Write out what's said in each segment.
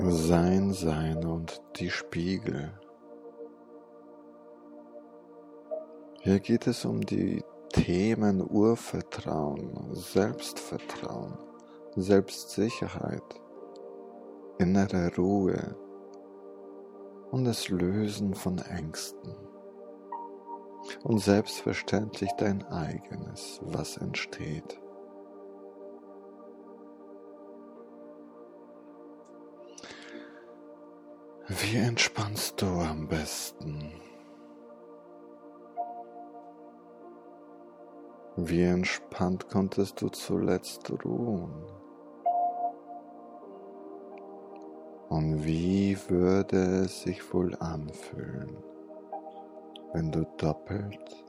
Sein Sein und die Spiegel. Hier geht es um die Themen Urvertrauen, Selbstvertrauen, Selbstsicherheit, innere Ruhe und das Lösen von Ängsten. Und selbstverständlich dein eigenes, was entsteht. Wie entspannst du am besten? Wie entspannt konntest du zuletzt ruhen? Und wie würde es sich wohl anfühlen, wenn du doppelt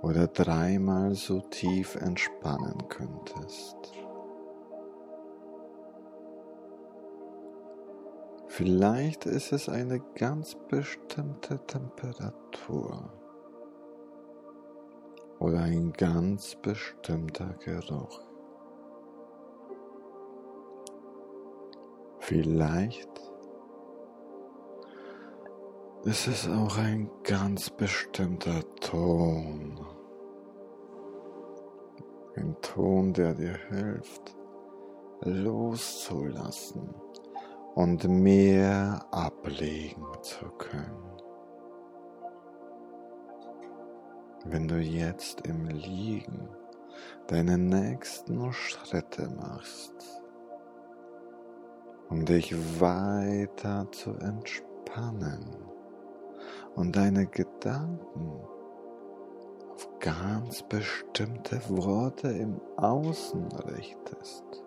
oder dreimal so tief entspannen könntest? Vielleicht ist es eine ganz bestimmte Temperatur oder ein ganz bestimmter Geruch. Vielleicht ist es auch ein ganz bestimmter Ton. Ein Ton, der dir hilft, loszulassen und mehr ablegen zu können. Wenn du jetzt im Liegen deine nächsten Schritte machst, um dich weiter zu entspannen und deine Gedanken auf ganz bestimmte Worte im Außen richtest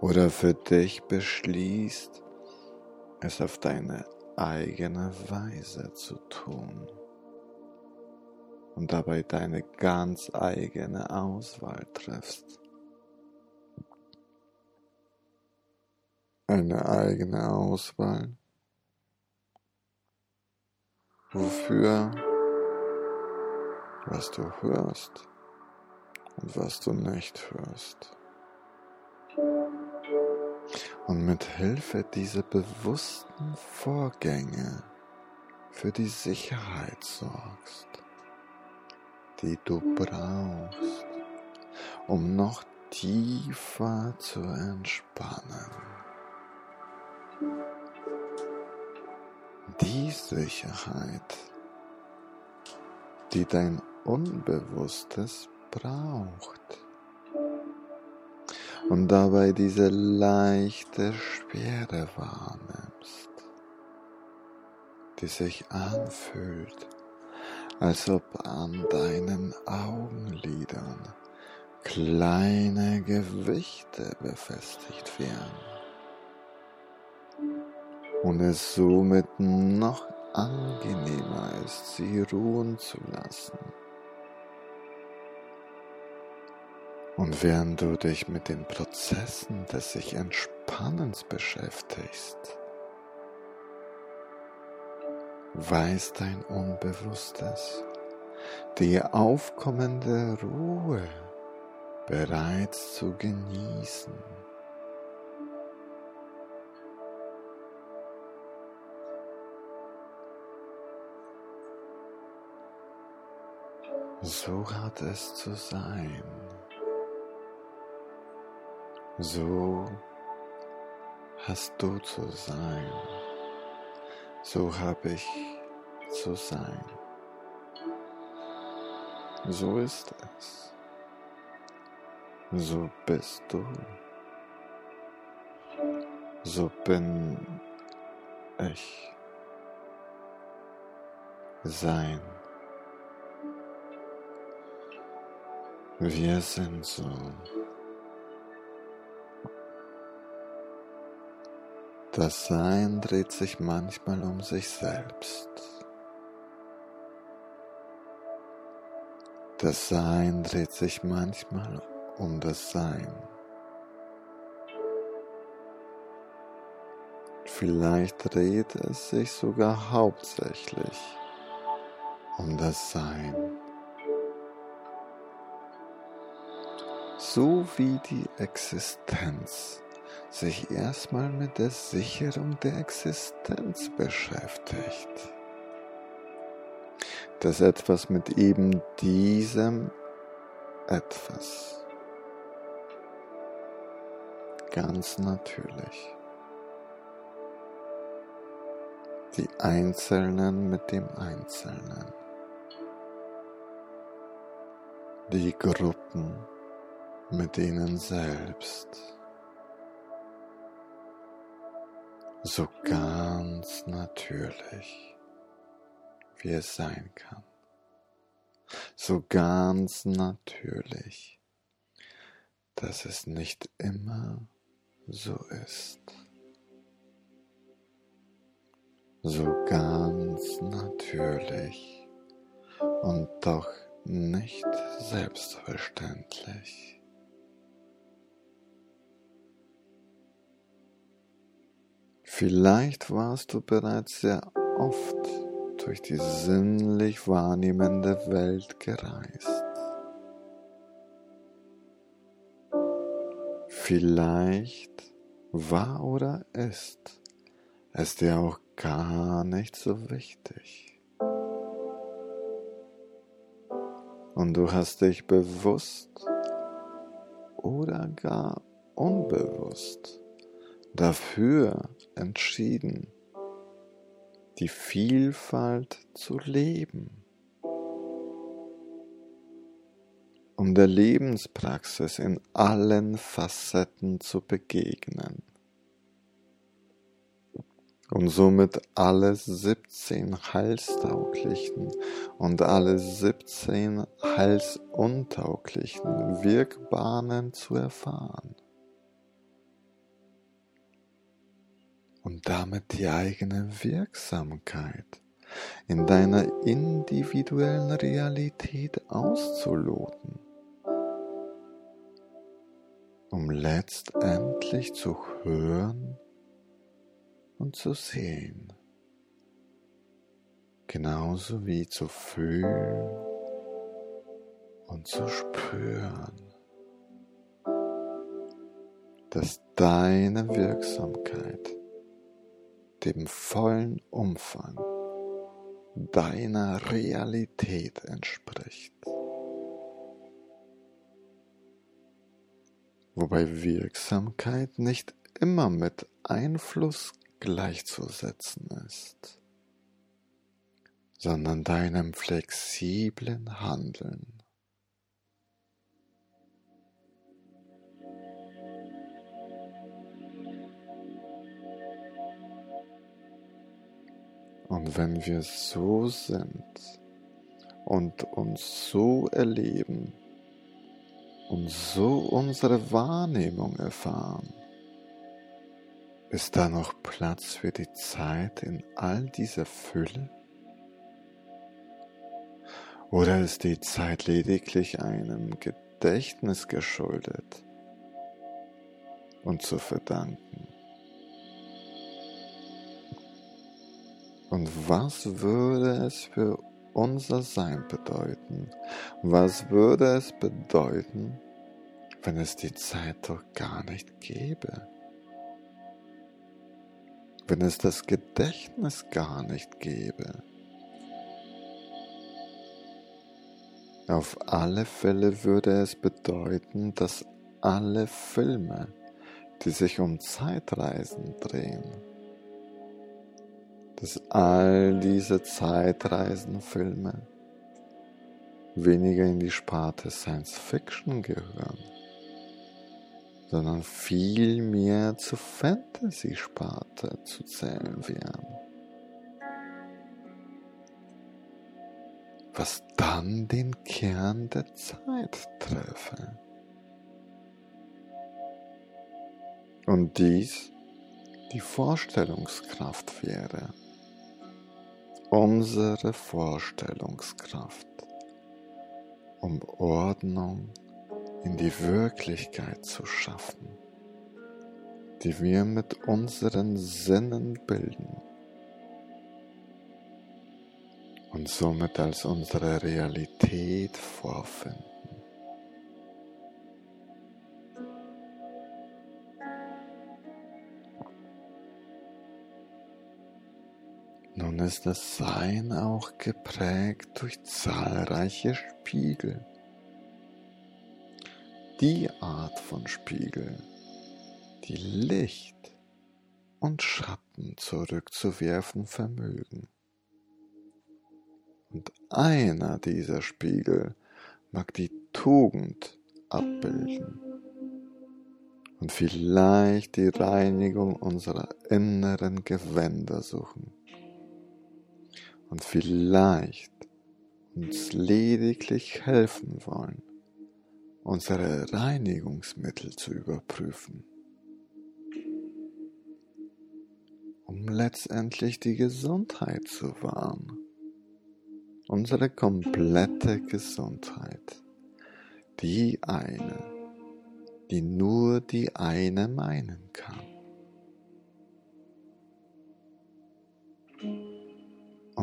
oder für dich beschließt, es auf deine eigene Weise zu tun und dabei deine ganz eigene Auswahl triffst. Eine eigene Auswahl, wofür, was du hörst und was du nicht hörst und mit Hilfe dieser bewussten Vorgänge für die Sicherheit sorgst, die du brauchst, um noch tiefer zu entspannen. Die Sicherheit, die dein Unbewusstes braucht und dabei diese leichte Schwere wahrnimmst, die sich anfühlt, als ob an deinen Augenlidern kleine Gewichte befestigt wären und es somit noch angenehmer ist, sie ruhen zu lassen. Und während du dich mit den Prozessen des sich Entspannens beschäftigst, weiß dein Unbewusstes die aufkommende Ruhe bereits zu genießen. So hat es zu sein. So hast du zu sein. So habe ich zu sein. So ist es. So bist du. So bin ich. Sein. Wir sind so. Das Sein dreht sich manchmal um sich selbst. Das Sein dreht sich manchmal um das Sein. Vielleicht dreht es sich sogar hauptsächlich um das Sein. So wie die Existenz sich erstmal mit der Sicherung der Existenz beschäftigt. Dass etwas mit eben diesem etwas. Ganz natürlich. Die Einzelnen mit dem Einzelnen, die Gruppen mit ihnen selbst, so ganz natürlich, wie es sein kann, so ganz natürlich, dass es nicht immer so ist so ganz natürlich und doch nicht selbstverständlich. Vielleicht warst du bereits sehr oft durch die sinnlich wahrnehmende Welt gereist. Vielleicht war oder ist es dir auch gar nicht so wichtig. Und du hast dich bewusst oder gar unbewusst dafür entschieden, die Vielfalt zu leben, um der Lebenspraxis in allen Facetten zu begegnen und somit alle 17 heilstauglichen und alle 17 heilsuntauglichen Wirkbahnen zu erfahren. Und damit die eigene Wirksamkeit in deiner individuellen Realität auszuloten, um letztendlich zu hören, und zu sehen, genauso wie zu fühlen und zu spüren, dass deine Wirksamkeit dem vollen Umfang deiner Realität entspricht. Wobei Wirksamkeit nicht immer mit Einfluss gleichzusetzen ist, sondern deinem flexiblen Handeln. Und wenn wir so sind und uns so erleben und so unsere Wahrnehmung erfahren, ist da noch Platz für die Zeit in all dieser Fülle? Oder ist die Zeit lediglich einem Gedächtnis geschuldet und zu verdanken? Und was würde es für unser Sein bedeuten? Was würde es bedeuten, wenn es die Zeit doch gar nicht gäbe? wenn es das Gedächtnis gar nicht gäbe. Auf alle Fälle würde es bedeuten, dass alle Filme, die sich um Zeitreisen drehen, dass all diese Zeitreisenfilme weniger in die Sparte Science Fiction gehören sondern vielmehr zur Fantasy-Sparte zu zählen wären. Was dann den Kern der Zeit treffe. Und dies die Vorstellungskraft wäre. Unsere Vorstellungskraft, um Ordnung in die Wirklichkeit zu schaffen, die wir mit unseren Sinnen bilden und somit als unsere Realität vorfinden. Ist das Sein auch geprägt durch zahlreiche Spiegel. Die Art von Spiegel, die Licht und Schatten zurückzuwerfen vermögen. Und einer dieser Spiegel mag die Tugend abbilden und vielleicht die Reinigung unserer inneren Gewänder suchen und vielleicht uns lediglich helfen wollen, unsere Reinigungsmittel zu überprüfen, um letztendlich die Gesundheit zu wahren, unsere komplette Gesundheit, die eine, die nur die eine meinen kann.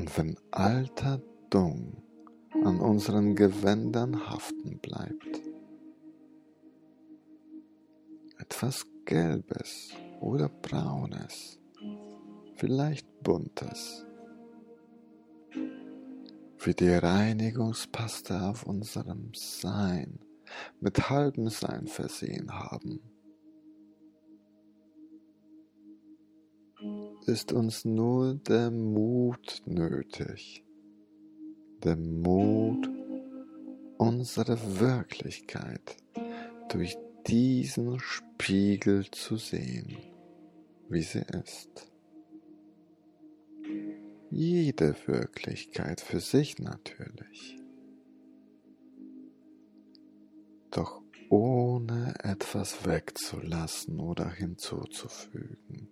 Und wenn alter Dung an unseren Gewändern haften bleibt, etwas Gelbes oder Braunes, vielleicht Buntes, wie die Reinigungspaste auf unserem Sein mit halbem Sein versehen haben. Ist uns nur der Mut nötig, der Mut, unsere Wirklichkeit durch diesen Spiegel zu sehen, wie sie ist. Jede Wirklichkeit für sich natürlich, doch ohne etwas wegzulassen oder hinzuzufügen.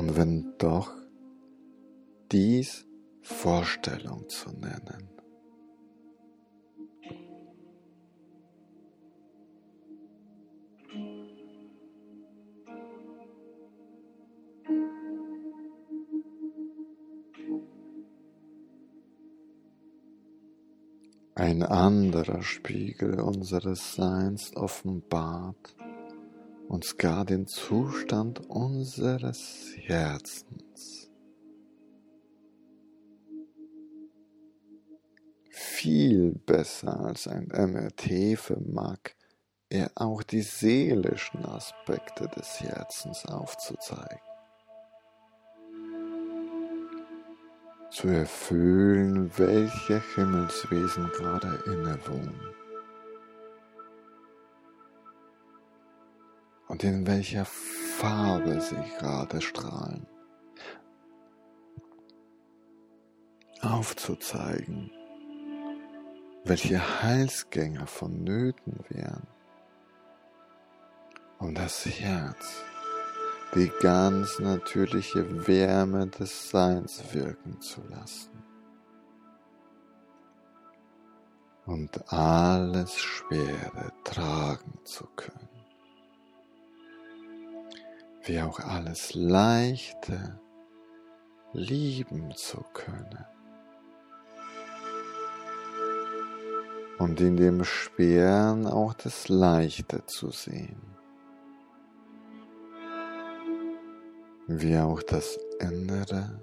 Und wenn doch, dies Vorstellung zu nennen. Ein anderer Spiegel unseres Seins offenbart, uns gar den Zustand unseres Herzens. Viel besser als ein MRT vermag er auch die seelischen Aspekte des Herzens aufzuzeigen. Zu erfüllen, welche Himmelswesen gerade innewohnen. Und in welcher Farbe sie gerade strahlen. Aufzuzeigen, welche Heilsgänge vonnöten wären, um das Herz, die ganz natürliche Wärme des Seins wirken zu lassen. Und alles Schwere tragen zu können wie auch alles Leichte lieben zu können. Und in dem Schweren auch das Leichte zu sehen. Wie auch das Innere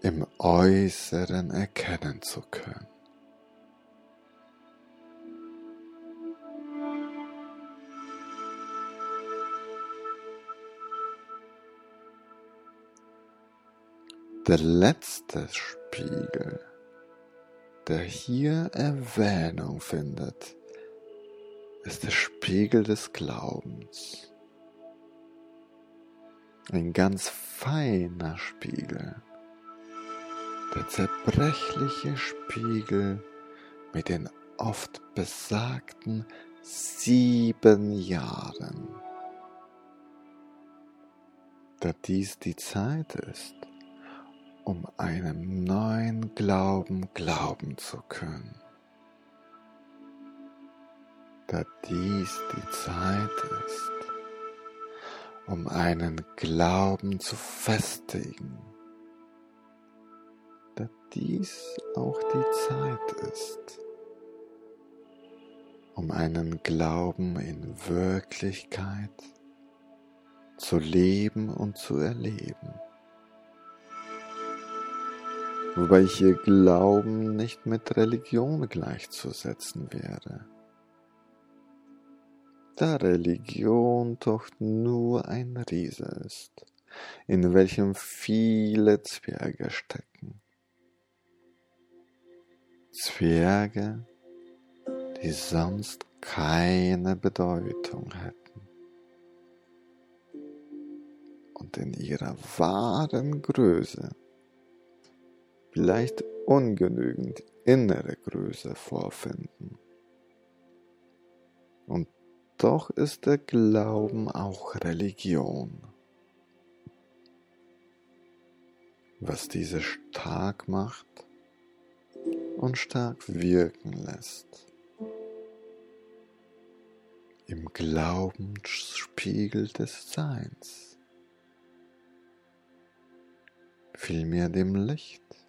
im Äußeren erkennen zu können. Der letzte Spiegel, der hier Erwähnung findet, ist der Spiegel des Glaubens. Ein ganz feiner Spiegel, der zerbrechliche Spiegel mit den oft besagten sieben Jahren, da dies die Zeit ist, um einem neuen Glauben glauben zu können, da dies die Zeit ist, um einen Glauben zu festigen, da dies auch die Zeit ist, um einen Glauben in Wirklichkeit zu leben und zu erleben. Wobei ich hier Glauben nicht mit Religion gleichzusetzen wäre. Da Religion doch nur ein Riese ist, in welchem viele Zwerge stecken. Zwerge, die sonst keine Bedeutung hätten und in ihrer wahren Größe vielleicht ungenügend innere Größe vorfinden. Und doch ist der Glauben auch Religion. Was diese stark macht und stark wirken lässt. Im Glaubensspiegel des Seins, vielmehr dem Licht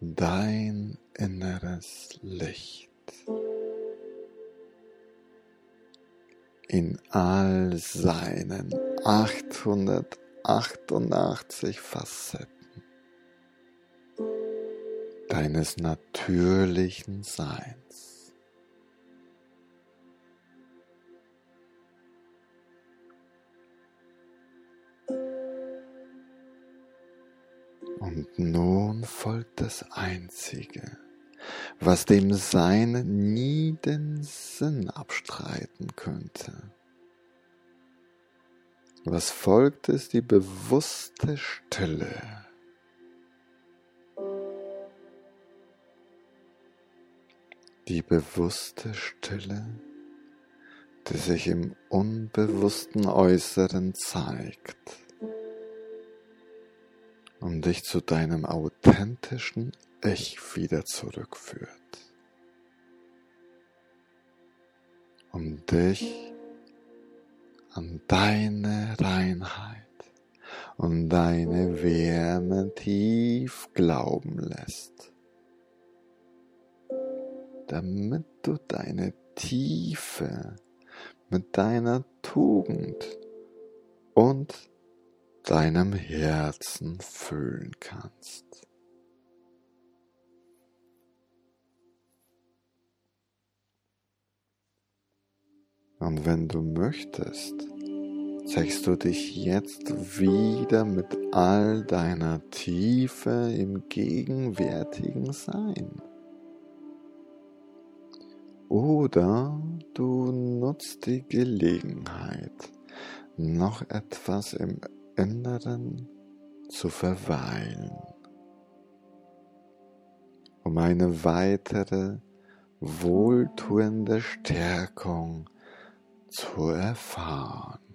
dein inneres Licht in all seinen 888 Facetten deines natürlichen Seins. Und nun folgt das Einzige, was dem Sein nie den Sinn abstreiten könnte. Was folgt, ist die bewusste Stille. Die bewusste Stille, die sich im unbewussten Äußeren zeigt und dich zu deinem authentischen Ich wieder zurückführt. Um dich an deine Reinheit und deine Wärme tief glauben lässt, damit du deine Tiefe mit deiner Tugend und deinem Herzen füllen kannst. Und wenn du möchtest, zeigst du dich jetzt wieder mit all deiner Tiefe im gegenwärtigen Sein. Oder du nutzt die Gelegenheit, noch etwas im Inneren zu verweilen, um eine weitere wohltuende Stärkung zu erfahren.